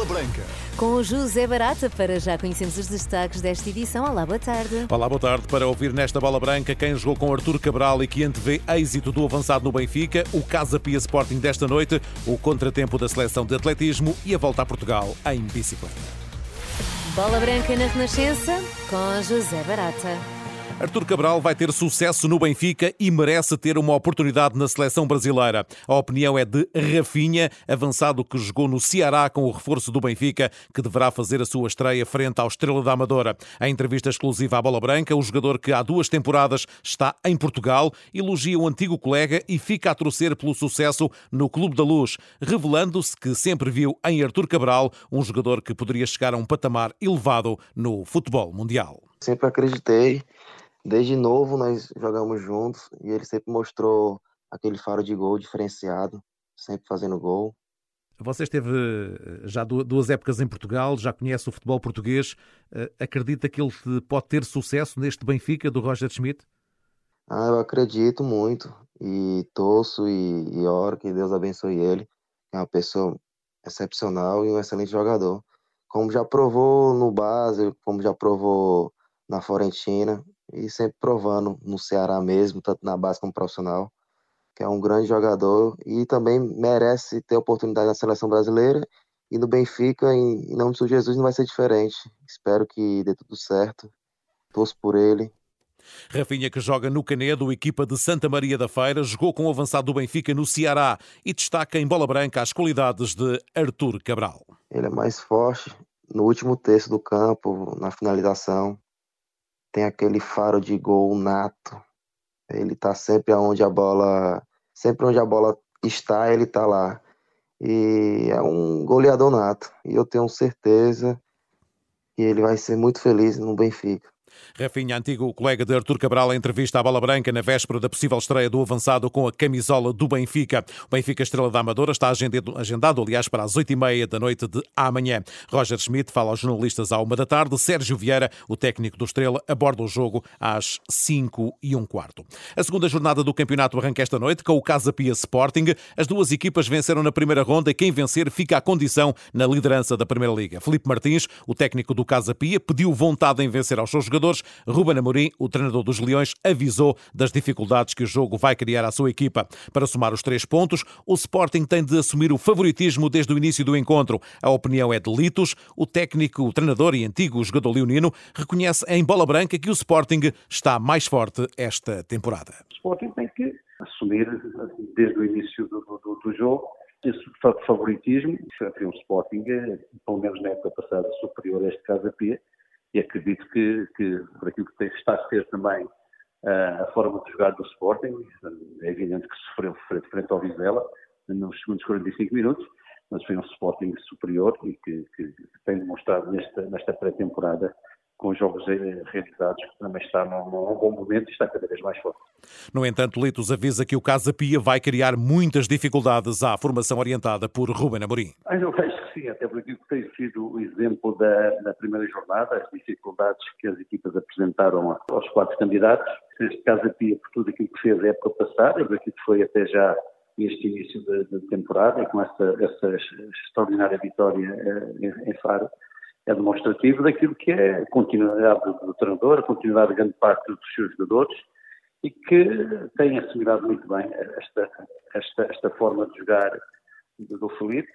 Bola Branca. Com o José Barata, para já conhecemos os destaques desta edição. Olá, boa tarde. Olá, boa tarde. Para ouvir nesta Bola Branca quem jogou com Artur Cabral e que antevê êxito do avançado no Benfica, o Casa Pia Sporting desta noite, o contratempo da seleção de atletismo e a volta a Portugal em bicicleta. Bola Branca na Renascença, com José Barata. Artur Cabral vai ter sucesso no Benfica e merece ter uma oportunidade na seleção brasileira. A opinião é de Rafinha, avançado que jogou no Ceará com o reforço do Benfica, que deverá fazer a sua estreia frente ao Estrela da Amadora. Em entrevista exclusiva à Bola Branca, o jogador que há duas temporadas está em Portugal elogia o antigo colega e fica a torcer pelo sucesso no Clube da Luz, revelando-se que sempre viu em Artur Cabral um jogador que poderia chegar a um patamar elevado no futebol mundial. Sempre acreditei Desde novo nós jogamos juntos e ele sempre mostrou aquele faro de gol diferenciado, sempre fazendo gol. Você esteve eh, já duas épocas em Portugal, já conhece o futebol português. Eh, acredita que ele pode ter sucesso neste Benfica do Roger Schmidt? Ah, eu acredito muito e torço e, e oro que Deus abençoe ele. É uma pessoa excepcional e um excelente jogador. Como já provou no base, como já provou na Fiorentina, e sempre provando no Ceará mesmo, tanto na base como profissional, que é um grande jogador e também merece ter oportunidade na seleção brasileira e no Benfica, em, nome de Jesus, não vai ser diferente. Espero que dê tudo certo. Torço por ele. Rafinha, que joga no Canedo, equipa de Santa Maria da Feira, jogou com o avançado do Benfica no Ceará e destaca em bola branca as qualidades de Artur Cabral. Ele é mais forte no último terço do campo, na finalização tem aquele faro de gol nato. Ele tá sempre aonde a bola, sempre onde a bola está, ele tá lá. E é um goleador nato. E eu tenho certeza que ele vai ser muito feliz no Benfica. Rafinha, antigo colega de Artur Cabral, entrevista à Bola Branca na véspera da possível estreia do avançado com a camisola do Benfica. O Benfica Estrela da Amadora está agendado, agendado aliás, para as oito e meia da noite de amanhã. Roger Schmidt fala aos jornalistas à uma da tarde. Sérgio Vieira, o técnico do Estrela, aborda o jogo às cinco e um quarto. A segunda jornada do campeonato arranca esta noite com o Casa Pia Sporting. As duas equipas venceram na primeira ronda e quem vencer fica à condição na liderança da Primeira Liga. Felipe Martins, o técnico do Casa Pia, pediu vontade em vencer aos seus jogadores jogadores, Ruben Amorim, o treinador dos Leões, avisou das dificuldades que o jogo vai criar à sua equipa. Para somar os três pontos, o Sporting tem de assumir o favoritismo desde o início do encontro. A opinião é de Litos. O técnico, o treinador e antigo jogador leonino reconhece em bola branca que o Sporting está mais forte esta temporada. O Sporting tem que assumir desde o início do, do, do jogo esse favoritismo. Foi um Sporting, eh, pelo menos na época passada, superior a este Casa Pia e acredito que, que por aquilo que está a ser também uh, a forma de jogar do Sporting, é evidente que sofreu frente ao Vizela nos segundos 45 minutos, mas foi um Sporting superior e que, que tem demonstrado nesta, nesta pré-temporada com jogos eh, realizados, que também está num, num, bom momento e está cada vez mais forte. No entanto, Litos avisa que o Casa Pia vai criar muitas dificuldades à formação orientada por Ruben Amorim. Ah, eu acho que sim, até porque tem sido o exemplo da, da primeira jornada, as dificuldades que as equipas apresentaram aos quatro candidatos. Este Casa Pia, por tudo aquilo que fez a época passada, por aquilo que foi até já este início da temporada, e com essa, essa extraordinária vitória eh, em Faro, é demonstrativo daquilo que é a continuidade do, do treinador, a continuidade de grande parte dos seus jogadores e que tem assimilado muito bem esta, esta, esta forma de jogar do Felipe.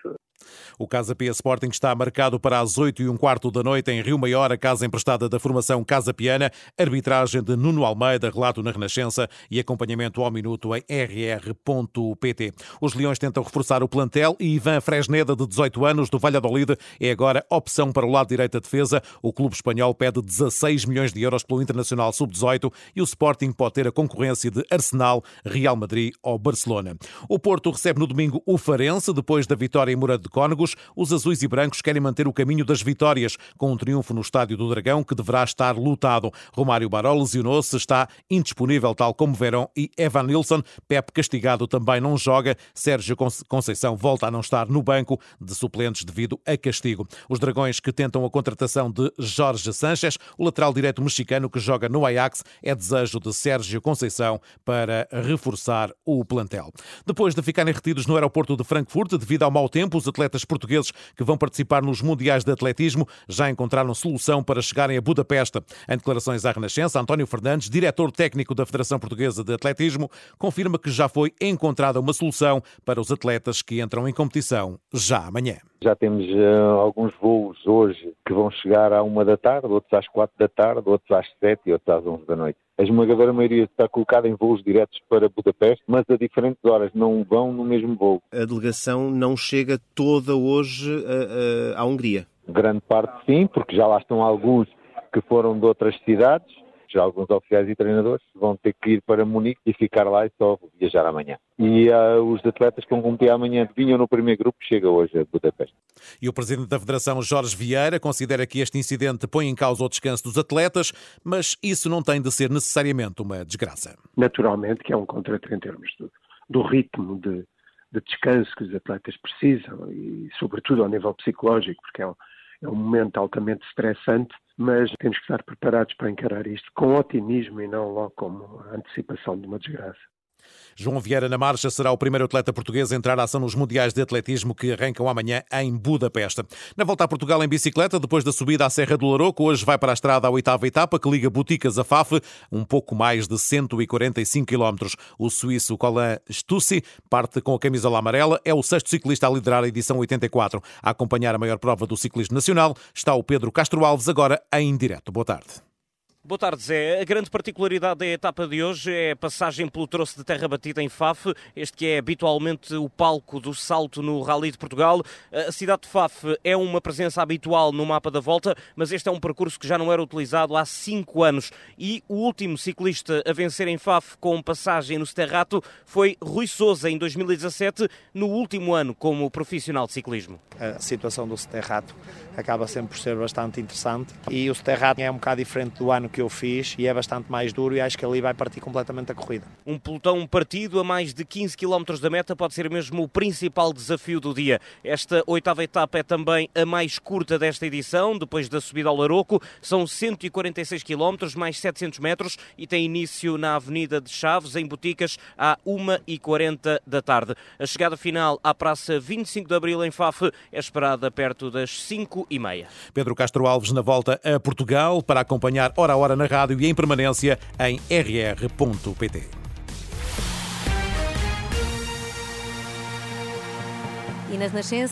O Casa Pia Sporting está marcado para as 8 e um quarto da noite em Rio Maior, a casa emprestada da formação Casa Piana, arbitragem de Nuno Almeida, relato na Renascença e acompanhamento ao minuto em rr.pt. Os Leões tentam reforçar o plantel e Ivan Fresneda, de 18 anos, do Valladolid, é agora opção para o lado direito da defesa. O clube espanhol pede 16 milhões de euros pelo Internacional Sub-18 e o Sporting pode ter a concorrência de Arsenal, Real Madrid ou Barcelona. O Porto recebe no domingo o Farense, depois da vitória em Moura de Cónegos, os azuis e brancos querem manter o caminho das vitórias, com um triunfo no Estádio do Dragão que deverá estar lutado. Romário Baró lesionou-se, está indisponível, tal como Verão e Evan Nilsson. Pep castigado também não joga. Sérgio Conceição volta a não estar no banco de suplentes devido a castigo. Os Dragões que tentam a contratação de Jorge Sanches, o lateral direito mexicano que joga no Ajax, é desejo de Sérgio Conceição para reforçar o plantel. Depois de ficarem retidos no aeroporto de Frankfurt devido ao mau tempo, os atletas portugueses que vão participar nos Mundiais de Atletismo já encontraram solução para chegarem a Budapeste. Em declarações à Renascença, António Fernandes, diretor técnico da Federação Portuguesa de Atletismo, confirma que já foi encontrada uma solução para os atletas que entram em competição já amanhã. Já temos uh, alguns voos hoje que vão chegar à uma da tarde, outros às quatro da tarde, outros às sete e outros às onze da noite. A esmagadora maioria está colocada em voos diretos para Budapeste, mas a diferentes horas não vão no mesmo voo. A delegação não chega toda hoje uh, uh, à Hungria? Grande parte sim, porque já lá estão alguns que foram de outras cidades, alguns oficiais e treinadores vão ter que ir para Munique e ficar lá e só viajar amanhã. E uh, os atletas que vão competir amanhã vinham no primeiro grupo, chega hoje a Budapeste. E o presidente da Federação, Jorge Vieira, considera que este incidente põe em causa o descanso dos atletas, mas isso não tem de ser necessariamente uma desgraça. Naturalmente que é um contrato em termos do, do ritmo de, de descanso que os atletas precisam e, sobretudo, ao nível psicológico, porque é um, é um momento altamente estressante, mas temos que estar preparados para encarar isto com otimismo e não logo como antecipação de uma desgraça. João Vieira na marcha será o primeiro atleta português a entrar à ação nos Mundiais de Atletismo que arrancam amanhã em Budapeste. Na volta a Portugal em bicicleta, depois da subida à Serra do Laroco, hoje vai para a estrada a oitava etapa que liga Boticas a Faf, um pouco mais de 145 km. O suíço Colin Stussi parte com a camisola amarela, é o sexto ciclista a liderar a edição 84. A acompanhar a maior prova do ciclismo nacional está o Pedro Castro Alves, agora em direto. Boa tarde. Boa tarde, Zé. A grande particularidade da etapa de hoje é a passagem pelo troço de terra batida em Faf, este que é habitualmente o palco do salto no Rally de Portugal. A cidade de Faf é uma presença habitual no mapa da volta, mas este é um percurso que já não era utilizado há cinco anos. E o último ciclista a vencer em Faf com passagem no Sterrato foi Rui Souza, em 2017, no último ano como profissional de ciclismo. A situação do Sterrato acaba sempre por ser bastante interessante e o Sterrato é um bocado diferente do ano que eu fiz e é bastante mais duro e acho que ali vai partir completamente a corrida. Um pelotão partido a mais de 15 km da meta pode ser mesmo o principal desafio do dia. Esta oitava etapa é também a mais curta desta edição, depois da subida ao Laroco. São 146 km, mais 700 metros e tem início na Avenida de Chaves, em Boticas, à 1h40 da tarde. A chegada final à Praça 25 de Abril, em Faf, é esperada perto das 5h30. Pedro Castro Alves na volta a Portugal para acompanhar hora a hora na rádio e em permanência em rr.pt. E nas nascenças